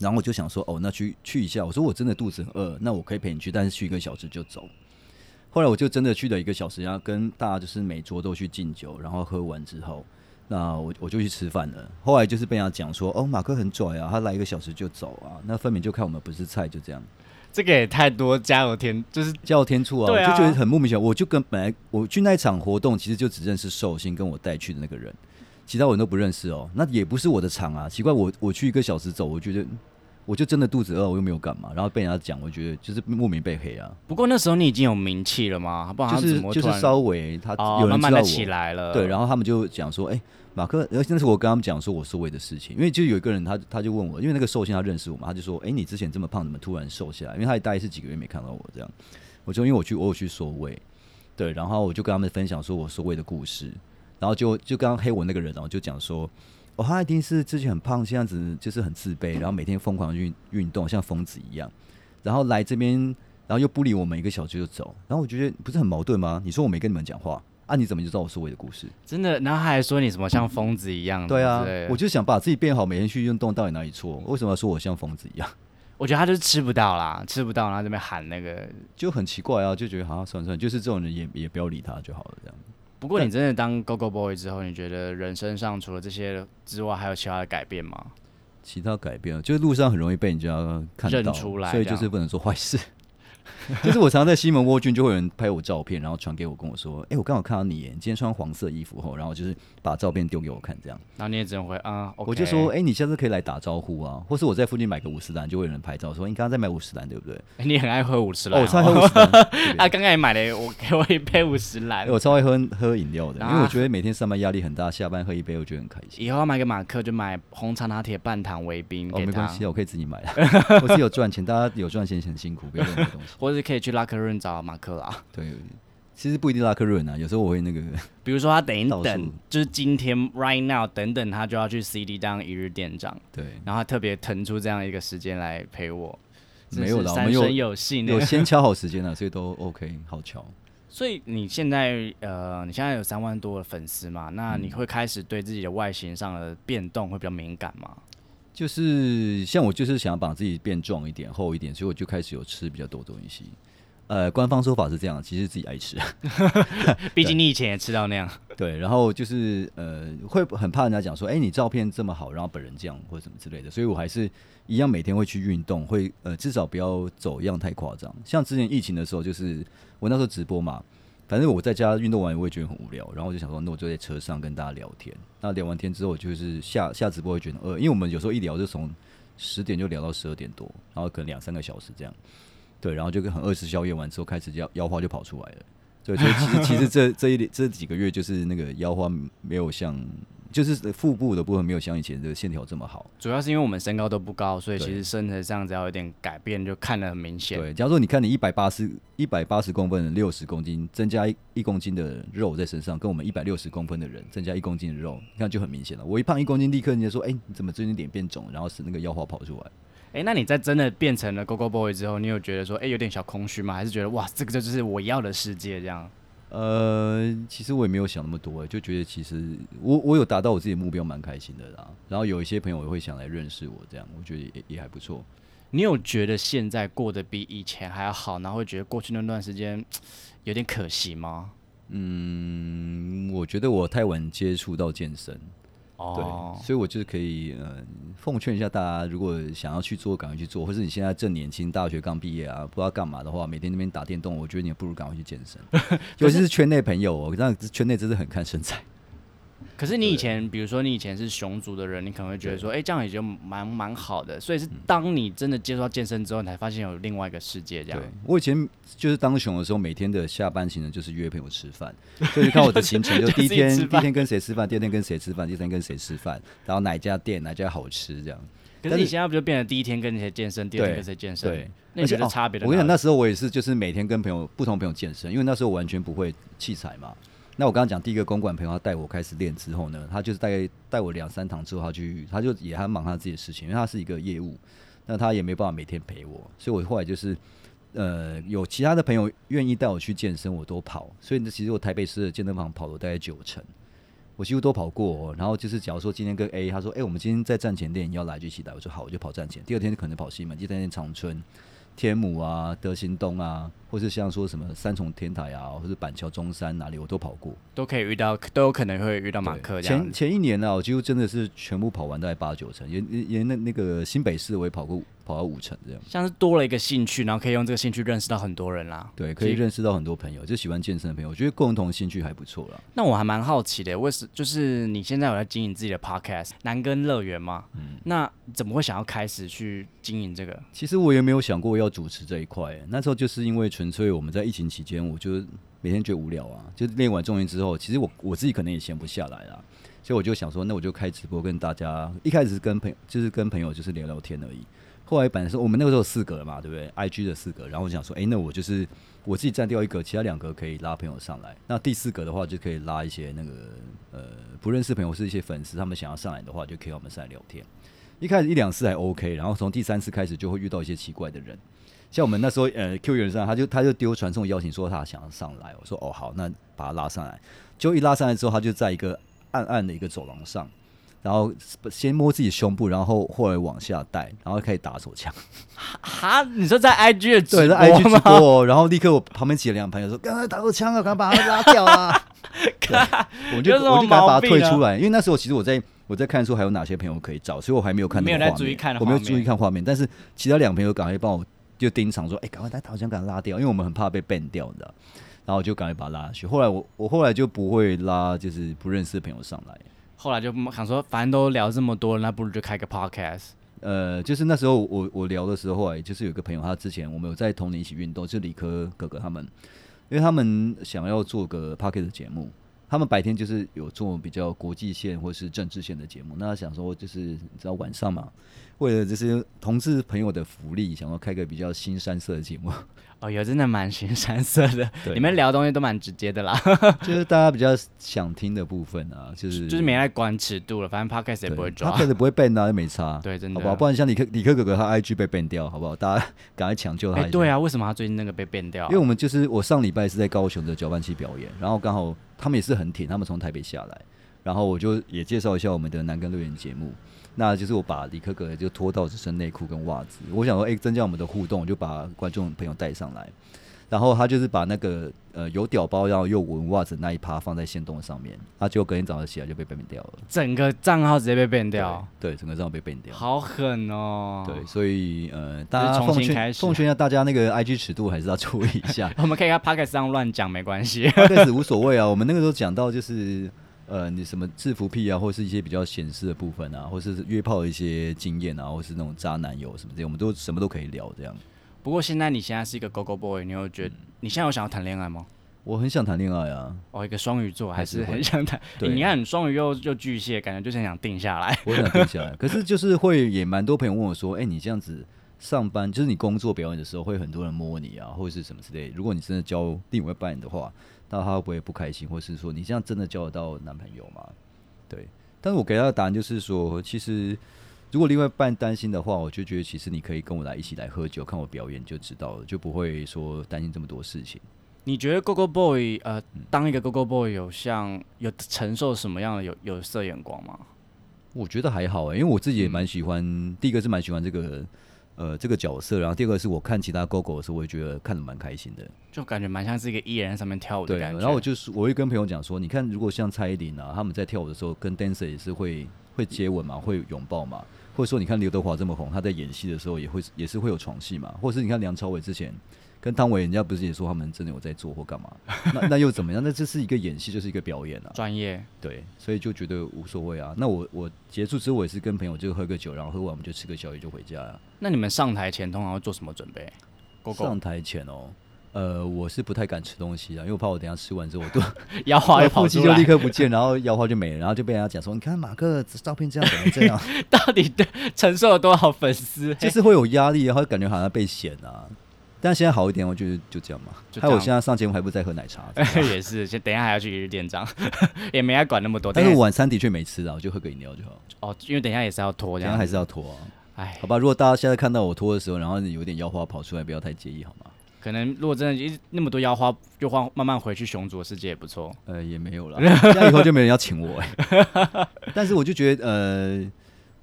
然后我就想说，哦，那去去一下。我说我真的肚子很饿，那我可以陪你去，但是去一个小时就走。后来我就真的去了一个小时，然后跟大家就是每桌都去敬酒，然后喝完之后，那我我就去吃饭了。后来就是被人家讲说，哦，马克很拽啊，他来一个小时就走啊，那分明就看我们不是菜，就这样这个也太多加油添，就是加油天醋啊我就觉得很莫名其妙。我就跟本来我去那一场活动，其实就只认识寿星跟我带去的那个人，其他人都不认识哦。那也不是我的场啊，奇怪，我我去一个小时走，我觉得我就真的肚子饿，我又没有干嘛，然后被人家讲，我觉得就是莫名被黑啊。不过那时候你已经有名气了吗？不然就是就是稍微他哦有人慢慢的起来了。对，然后他们就讲说，哎、马克，而且那是我跟他们讲说我瘦位的事情，因为就有一个人他他就问我，因为那个寿星他认识我嘛，他就说，哎、你之前这么胖，怎么突然瘦下来？因为他也大概是几个月没看到我这样，我就因为我去我有去缩位，对，然后我就跟他们分享说我缩位的故事，然后就就刚刚黑我那个人然后，就讲说。哦，他一定是之前很胖，这样子就是很自卑，然后每天疯狂地运运动，像疯子一样，然后来这边，然后又不理我们一个小时就走，然后我觉得不是很矛盾吗？你说我没跟你们讲话啊，你怎么就知道我缩位的故事？真的，然后他还说你什么像疯子一样。对啊我就想把自己变好，每天去运动，到底哪里错？为什么要说我像疯子一样？我觉得他就是吃不到啦，吃不到，然后这边喊那个。就很奇怪啊，就觉得好像算了算了，就是这种人也也不要理他就好了，这样。不过你真的当 Go Go Boy 之后，你觉得人生上除了这些之外，还有其他的改变吗？其他改变，就是路上很容易被人家看到，认出来所以就是不能做坏事。就是我常常在西门蜗郡，就会有人拍我照片，然后传给我，跟我说：“哎、我刚好看到你耶，你今天穿黄色衣服后，然后就是把照片丢给我看，这样。然后你也只能回啊，我就说：“哎、你下次可以来打招呼啊，或是我在附近买个五十兰，就会有人拍照说你刚刚在买五十兰，对不对？欸你很爱喝五十哦，兰我超爱喝五十兰，对啊，刚刚也买了，我给我一杯五十兰哎。我超爱喝喝饮料的，因啊为我觉得每天上班压力很大，下班喝一杯我觉得很开心。以后要买个马克，就买红茶拿铁半糖维冰哦，没关系啊，我可以自己买啊。我是有赚钱，大家有赚钱很辛苦，不要乱买东西。或者是可以去拉克润找马克啦。对，其实不一定拉克润啊，有时候我会那个，比如说他等一等，就是今天 right now 等等，他就要去 CD 当一日店长，对，然后他特别腾出这样一个时间来陪我。真没有啦，我们有有。先敲好时间了，所以都 OK，好巧。所以你现在呃，你现在有三万多的粉丝嘛？那嗯你会开始对自己的外形上的变动会比较敏感吗？就是像我就是想要把自己变壮一点、厚一点，所以我就开始有吃比较多东西。呃，官方说法是这样，其实自己爱吃。毕竟你以前也吃到那样。对，然后就是呃，会很怕人家讲说，哎，你照片这么好，然后本人这样或者什么之类的，所以我还是一样每天会去运动，会呃至少不要走样太夸张。像之前疫情的时候，就是我那时候直播嘛，反正我在家运动完我也觉得很无聊，然后我就想说，那我就在车上跟大家聊天。那聊完天之后，就是下下直播会觉得饿，因为我们有时候一聊就从十点就聊到十二点多，然后可能两三个小时这样。对，然后就跟很饿吃宵夜完之后，开始腰腰花就跑出来了。对，所以其实其实这这一这几个月就是那个腰花没有像，就是腹部的部分没有像以前的线条这么好。主要是因为我们身高都不高，所以其实身材上只要有点改变，就看得很明显。对，假如说你看你一百八十一百八十公分的六十公斤，增加一一公斤的肉在身上，跟我们一百六十公分的人增加一公斤的肉，那就很明显了。我一胖一公斤，立刻人家说，哎，你怎么最近脸变肿？然后是那个腰花跑出来。哎，那你在真的变成了 GoGo Boy 之后，你有觉得说，哎，有点小空虚吗？还是觉得哇，这个就是我要的世界这样？呃，其实我也没有想那么多，就觉得其实我我有达到我自己的目标，蛮开心的啦。然后有一些朋友也会想来认识我，这样我觉得也也还不错。你有觉得现在过得比以前还要好，然后会觉得过去那段时间 有点可惜吗？嗯，我觉得我太晚接触到健身。对，所以我就是可以呃奉劝一下大家，如果想要去做，赶快去做；或是你现在正年轻，大学刚毕业啊，不知道干嘛的话，每天那边打电动，我觉得你不如赶快去健身。尤其是圈内朋友，哦，那圈内真是很看身材。可是你以前，比如说你以前是熊族的人，你可能会觉得说，哎，这样也就蛮蛮好的。所以是当你真的接触到健身之后，你才发现有另外一个世界。这样，对我以前就是当熊的时候，每天的下班行程就是约朋友吃饭。所以看我的行程，就第一天第一天跟谁吃饭，第二天跟谁吃饭，第三天跟谁吃饭，然后哪家店哪家好吃这样。可是你现在不就变成第一天跟谁健身，第二天跟谁健身？对，那你觉得差别？我跟你讲，那时候我也是，就是每天跟朋友不同朋友健身，因为那时候我完全不会器材嘛。那我刚刚讲第一个公馆朋友，他带我开始练之后呢，他就是大概带我两三堂之后，他去他就也还忙他自己的事情，因为他是一个业务，那他也没办法每天陪我，所以我后来就是呃有其他的朋友愿意带我去健身，我都跑，所以呢，其实我台北市的健身房跑了大概九成，我几乎都跑过。然后就是假如说今天跟 A 他说，哎，我们今天在站前练，你要来就一起来，我说好，我就跑站前。第二天可能跑西门，第三天长春。天母啊，德兴东啊，或是像说什么三重天台啊，或是板桥中山哪里，我都跑过，都可以遇到，都有可能会遇到马克。前前一年呢，我几乎真的是全部跑完，大概八九成，也也那那个新北市我也跑过。跑到五成这样，像是多了一个兴趣，然后可以用这个兴趣认识到很多人啦。对，可以认识到很多朋友，就喜欢健身的朋友，我觉得共同兴趣还不错啦。那我还蛮好奇的，为什就是你现在有在经营自己的 podcast 南根乐园吗？嗯，那怎么会想要开始去经营这个？其实我也没有想过要主持这一块，那时候就是因为纯粹我们在疫情期间，我就每天觉得无聊啊，就练完重训之后，其实我我自己可能也闲不下来啦，所以我就想说，那我就开直播跟大家，一开始是跟朋友，就是跟朋友就是聊聊天而已。后来本来是我们那个时候四格嘛，对不对？I G 的四格，然后我想说，哎，那我就是我自己占掉一格，其他两格可以拉朋友上来。那第四格的话，就可以拉一些那个呃不认识朋友，是一些粉丝，他们想要上来的话，就可以我们上来聊天。一开始一两次还 OK，然后从第三次开始就会遇到一些奇怪的人，像我们那时候呃 Q 人上，他就他就丢传送邀请说他想要上来，我说哦好，那把他拉上来。就一拉上来之后，他就在一个暗暗的一个走廊上。然后先摸自己胸部，然后后来往下带，然后开始打手枪。哈，你说在 IG 的对，在 IG 直播，然后立刻我旁边挤了两个朋友说：“赶快打手枪啊，赶快把他拉掉啊！”我就我就赶快把他退出来，因为那时候其实我在我在看说还有哪些朋友可以找，所以我还没有看到画面。我没有注意看画面，但是其他两朋友赶快帮我就盯场说：“哎，赶快把打手枪赶快拉掉，因为我们很怕被 ban 掉你知道。”然后我就赶快把他拉下去。后来我我后来就不会拉就是不认识的朋友上来。后来就想说，反正都聊这么多，那不如就开个 podcast。呃，就是那时候我我聊的时候，就是有个朋友，他之前我们有在同年一起运动，就理科哥哥他们，因为他们想要做个 podcast 节目，他们白天就是有做比较国际线或是政治线的节目，那他想说就是你知道晚上嘛，为了这些同志朋友的福利，想要开个比较新山色的节目。哦，有真的蛮新山色的，你们聊东西都蛮直接的啦，就是大家比较想听的部分啊，就是就是没来管尺度了，反正 podcast 也不会抓，podcast 不会 ban 啊，又没差，对，真的，好吧，不然像李克李克哥哥他 IG 被 ban 掉，好不好？大家 赶快抢救他。对啊，为什么他最近那个被 ban 掉？因为我们就是我上礼拜是在高雄的搅拌器表演，然后刚好他们也是很挺，他们从台北下来，然后我就也介绍一下我们的南根乐园节目。那就是我把李可可就脱到只剩内裤跟袜子，我想说，哎，增加我们的互动，就把观众朋友带上来。然后他就是把那个呃有屌包然后又闻袜子那一趴放在线动上面，他就隔天早上起来就被 ban 掉了。整个账号直接被 ban 掉，对，对整个账号被 ban 掉。好狠哦。对，所以呃，大家奉重新开始劝奉劝一下大家那个 IG 尺度还是要注意一下。我们可以在 podcast 上乱讲，没关系。开始无所谓啊，我们那个时候讲到就是呃，你什么制服癖啊，或是一些比较显示的部分啊，或是约炮的一些经验啊，或是那种渣男友什么这些，我们都什么都可以聊这样。不过现在你现在是一个 go go boy，你有觉得你现在有想要谈恋爱吗？我很想谈恋爱啊，哦，一个双鱼座还是很想谈。对你看双鱼又又巨蟹，感觉就是很想定下来。我很想定下来。可是就是会也蛮多朋友问我说，哎、你这样子上班，就是你工作表演的时候，会很多人摸你啊，或者是什么之类。如果你真的交另外一半的话，那他会不会不开心，或是说你这样真的交得到男朋友吗？对，但是我给他的答案就是说，其实如果另外一半担心的话，我就觉得其实你可以跟我来一起来喝酒，看我表演就知道了，就不会说担心这么多事情。你觉得 go go boy 呃，嗯当一个 go go boy 有像有承受什么样的有有色眼光吗？我觉得还好欸，因为我自己也蛮喜欢，第一个是蛮喜欢这个呃这个角色，然后第二个是我看其他 GoGo 的时候，我也觉得看的蛮开心的。就感觉蛮像是一个艺人在上面跳舞的对，感觉。然后我就是我会跟朋友讲说，你看如果像蔡依林啊，他们在跳舞的时候跟 dancer 也是会会接吻嘛，会拥抱嘛，或者说你看刘德华这么红，他在演戏的时候也会也是会有床戏嘛，或者是你看梁朝伟之前。跟汤唯，人家不是也说他们真的有在做或干嘛？那那又怎么样？那这是一个演戏，就是一个表演啊。专业，对，所以就觉得无所谓啊。那我我结束之后，我也是跟朋友就喝个酒，然后喝完我们就吃个宵夜就回家了。那你们上台前通常会做什么准备？go go 上台前哦，呃，我是不太敢吃东西啊，因为我怕我等下吃完之后我都 腰花又跑出来，立刻不见，然后腰花就没了，然后就被人家讲说，你看马克照片这样怎么这样，到底对承受了多少粉丝？就是会有压力，然后感觉好像被嫌啊。但现在好一点，我觉得就这样嘛。就这样还有我现在上节目还不是在喝奶茶，也是，先等一下还要去一日店长，也没爱管那么多。等一下但是晚餐的确没吃啊，我就喝个饮料就好。哦，因为等一下也是要拖这样，等一下还是要拖啊。哎好，吧，如果大家现在看到我拖的时候，然后有点腰花跑出来，不要太介意好吗？可能如果真的一那么多腰花，就换慢慢回去熊族的世界也不错。呃，也没有啦，这样以后就没人要请我哎、但是我就觉得，呃，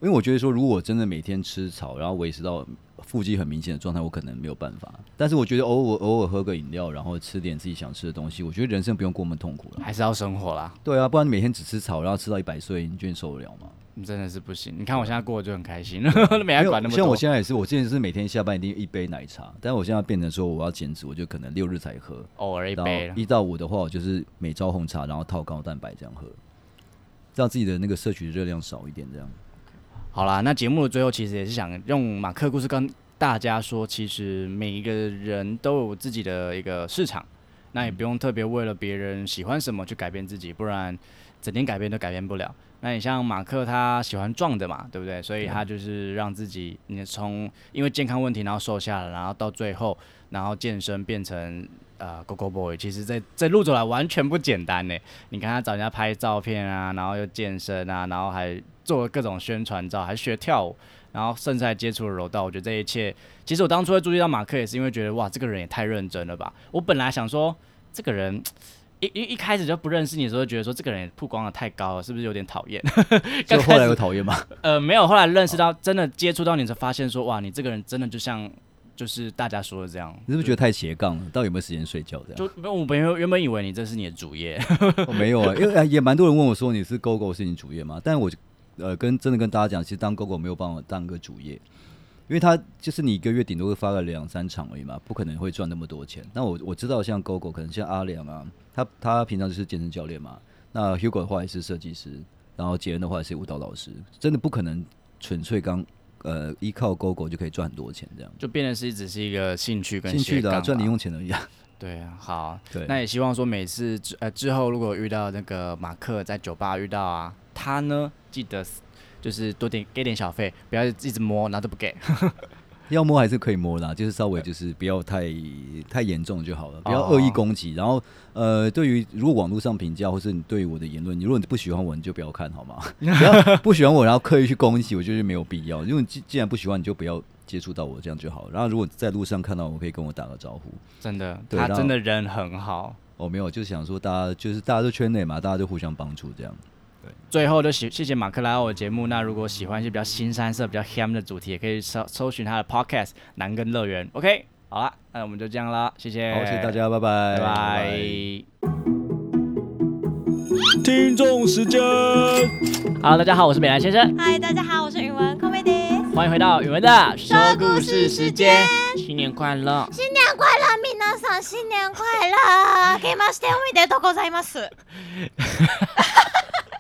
因为我觉得说，如果我真的每天吃草，然后维持到腹肌很明显的状态，我可能没有办法。但是我觉得偶尔偶尔喝个饮料，然后吃点自己想吃的东西，我觉得人生不用过那么痛苦了。还是要生活啦，对啊，不然你每天只吃草，然后吃到一百岁，你觉得你受得了吗？你真的是不行。你看我现在过得就很开心，没爱管那么多。像我现在也是，我之前是每天下班一定一杯奶茶，但是我现在变成说我要减脂，我就可能六日才喝。偶尔一杯，一到五的话，我就是每朝红茶，然后套高蛋白这样喝，让自己的那个摄取的热量少一点，这样。好啦，那节目的最后其实也是想用马克故事跟大家说，其实每一个人都有自己的一个市场，那也不用特别为了别人喜欢什么去改变自己，不然整天改变都改变不了。那你像马克他喜欢壮的嘛，对不对？所以他就是让自己，你从因为健康问题然后瘦下来，然后到最后然后健身变成呃 Go Go Boy，其实这这路走来完全不简单呢。你看他找人家拍照片啊，然后又健身啊，然后还做了各种宣传照，还学跳舞，然后甚至还接触了柔道。我觉得这一切，其实我当初会注意到马克，也是因为觉得哇，这个人也太认真了吧。我本来想说，这个人一一一开始就不认识你的时候，觉得说这个人曝光的太高了，是不是有点讨厌？就后来刚开始有讨厌吗？呃，没有，后来认识到，真的接触到你，才发现说，哇，你这个人真的就像就是大家说的这样。你是不是觉得太斜杠了？到底有没有时间睡觉这样？就没有我本原原本以为你这是你的主业，我 没有啊，因为呃也蛮多人问我说你是 GoGo 是你主业吗？但我呃跟真的跟大家讲，其实当 GoGo 没有办法当个主业，因为他就是你一个月顶多会发个两三场而已嘛，不可能会赚那么多钱。那我我知道像 GoGo 可能像阿良啊，他他平常就是健身教练嘛，那 Hugo 的话也是设计师，然后杰恩的话也是舞蹈老师，真的不可能纯粹刚呃依靠 GoGo 就可以赚很多钱这样。就变成是只是一个兴趣跟兴趣的、赚零用钱而已啊。对啊，好，对，那也希望说每次之呃之后如果遇到那个马克在酒吧遇到啊，他呢记得就是多点给点小费，不要一直摸，然后都不给。要摸还是可以摸啦，就是稍微就是不要太太严重就好了，不要哦恶意攻击。然后呃，对于如果网络上评价或是你对于我的言论，你如果你不喜欢我，你就不要看好吗？不要不喜欢我，然后刻意去攻击，我觉得没有必要。因为你既既然不喜欢，你就不要接触到我，这样就好。然后如果在路上看到我，可以跟我打个招呼。真的，他真的人很好。哦，没有，就想说大家就是大家都圈内嘛，大家都互相帮助这样。最后就谢，谢谢马克来我节目。那如果喜欢一些比较新、三色、比较嗨的主题，也可以搜搜寻他的 podcast《南根乐园》。OK，好了，那我们就这样了，谢谢。好，谢谢大家，拜拜，拜拜。听众时间，Hello，大家好，我是美兰先生。Hi，大家好，我是宇文康妹弟。欢迎回到宇文的说故事时间。新年快乐！新年快乐，皆さん新年快乐。おめでとうございます。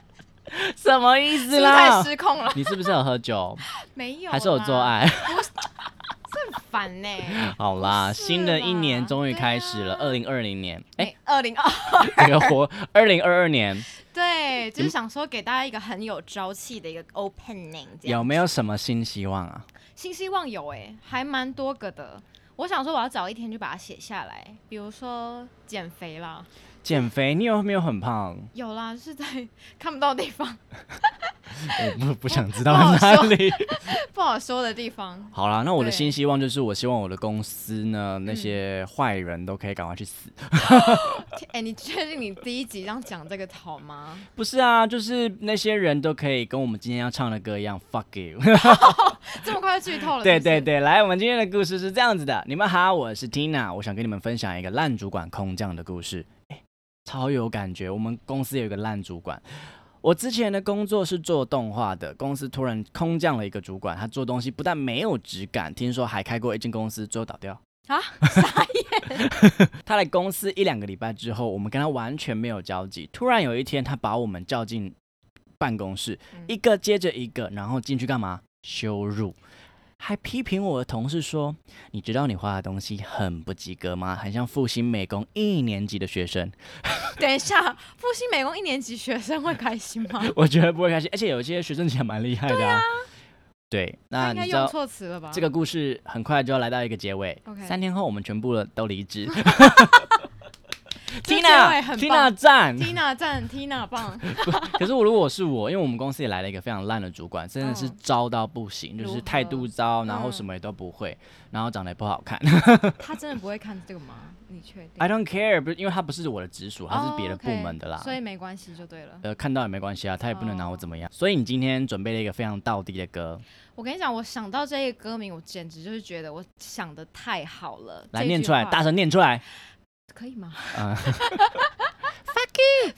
什么意思是不是太？失控了？你是不是有喝酒，没有，还是有做？爱？很烦呢。好啦，新的一年终于开始了，二零二零年，哎、哎，二零二，这个活二零二二年对，就是想说给大家一个很有朝气的一个 opening，有没有什么新希望啊？新希望有哎，还蛮多个的。我想说，我要早一天就把它写下来，比如说减肥啦，减肥，你有没有很胖？有啦，是在 看不到的地方，我不 不想知道哪里。不好说的地方。好啦，那我的新希望就是，我希望我的公司呢，嗯那些坏人都可以赶快去死。哎、你确定你第一集这样讲这个好吗？不是啊，就是那些人都可以跟我们今天要唱的歌一样，fuck you。这么快就剧透了？对对，对，来，我们今天的故事是这样子的。你们好，我是 Tina，我想跟你们分享一个烂主管空降的故事。哎，超有感觉。我们公司有一个烂主管。我之前的工作是做动画的，公司突然空降了一个主管，他做东西不但没有质感，听说还开过一间公司，最后倒掉。啊，傻眼！他来公司一两个礼拜之后，我们跟他完全没有交集。突然有一天，他把我们叫进办公室，嗯一个接着一个，然后进去干嘛？羞辱，还批评我的同事说：“你知道你画的东西很不及格吗？很像复兴美工一年级的学生。等一下，复兴美工一年级学生会开心吗？” 我觉得不会开心，而且有些学生其实蛮厉害的、啊。对，那你知道错词了吧？这个故事很快就要来到一个结尾。三天后，我们全部都离职。Tina，Tina 赞。Tina 赞，Tina 棒，可是我如果是我，因为我们公司也来了一个非常烂的主管，真的是嗯糟到不行，就是态度糟，然后嗯什么也都不会，然后长得也不好看。他真的不会看这个吗？你确定？I don't care，不是因为他不是我的直属，他是哦别的部门的啦。所以没关系就对了。呃，看到也没关系啊，他也不能拿我哦怎么样。所以你今天准备了一个非常道地的歌，我跟你讲，我想到这个歌名，我简直就是觉得我想的太好了。来念出来，大声念出来。可以吗？嗯，Fuck you，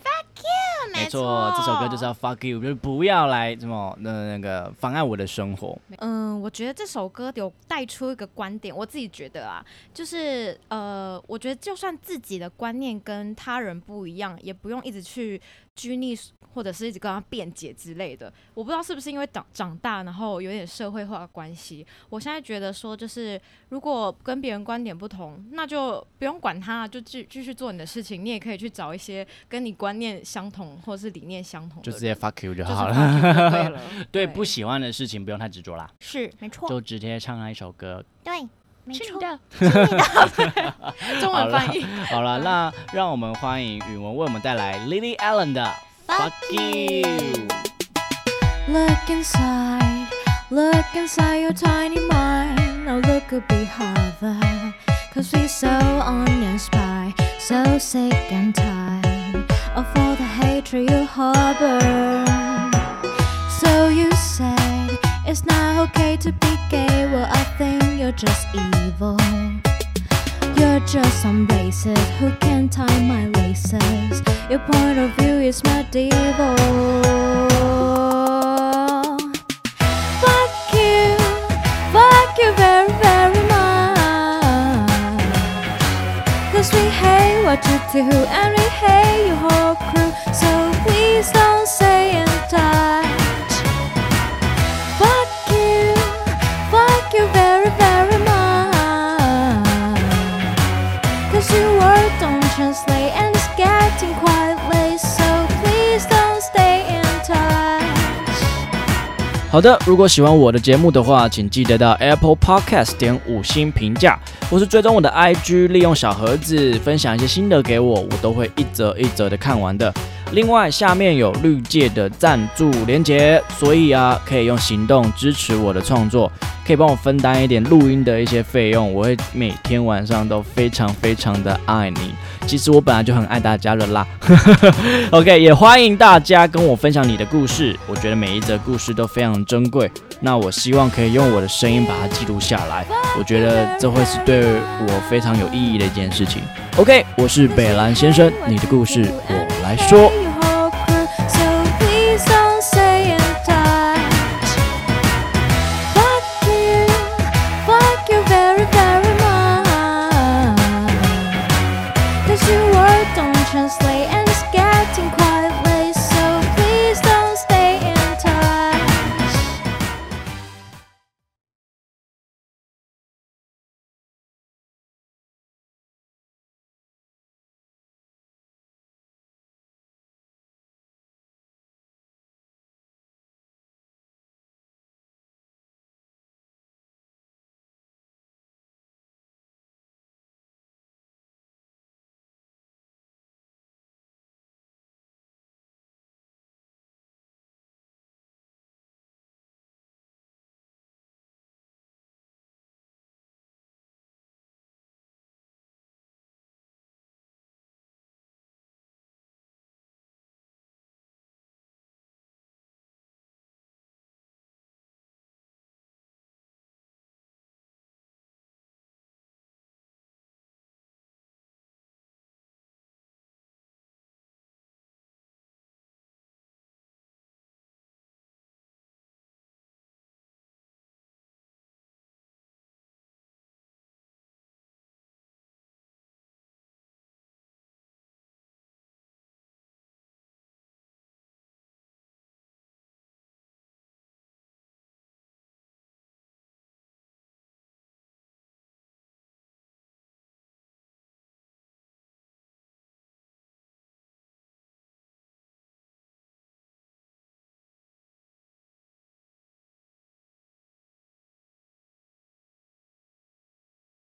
没错，这首歌就是要 fuck you，就是不要来什么那那个妨碍我的生活。嗯，我觉得这首歌有带出一个观点，我自己觉得啊，就是呃，我觉得就算自己的观念跟他人不一样，也不用一直去拘泥，或者是一直跟他辩解之类的。我不知道是不是因为长长大，然后有点社会化的关系，我现在觉得说，就是如果跟别人观点不同，那就不用管他，就继继续做你的事情。你也可以去找一些跟你观念相同或者是理念相同的，就直接 fuck you 就就是好了。对不喜欢的事情不用太执着啦，是没错，就直接唱那一首歌。对，没错，是的。中文翻译。好了，那让我们欢迎允文为我们带来 Lily Allen 的 Fuck You。 Look inside, look inside your tiny mind. Now look a bit harder. Cause we're so honest by, so sick and tired of all the hatred you harbor. So you said it's not okay to be gay. Well, I think you're just evil. You're just some racist who can't tie my laces. Your point of view is medieval. Fuck you, fuck you very, very much. Cause we hate what you do and we hate your whole crew. So please don't 好的，如果喜欢我的节目的话，请记得到 Apple Podcast 点五星评价，或是追踪我的 IG，利用小盒子分享一些心得给我，我都会一则一则的看完的。另外，下面有绿界的赞助连结，所以啊，可以用行动支持我的创作，可以帮我分担一点录音的一些费用。我会每天晚上都非常非常的爱你。其实我本来就很爱大家了啦。OK，也欢迎大家跟我分享你的故事，我觉得每一则故事都非常珍贵。那我希望可以用我的声音把它记录下来，我觉得这会是对我非常有意义的一件事情。OK，我是北兰先生，你的故事我来说。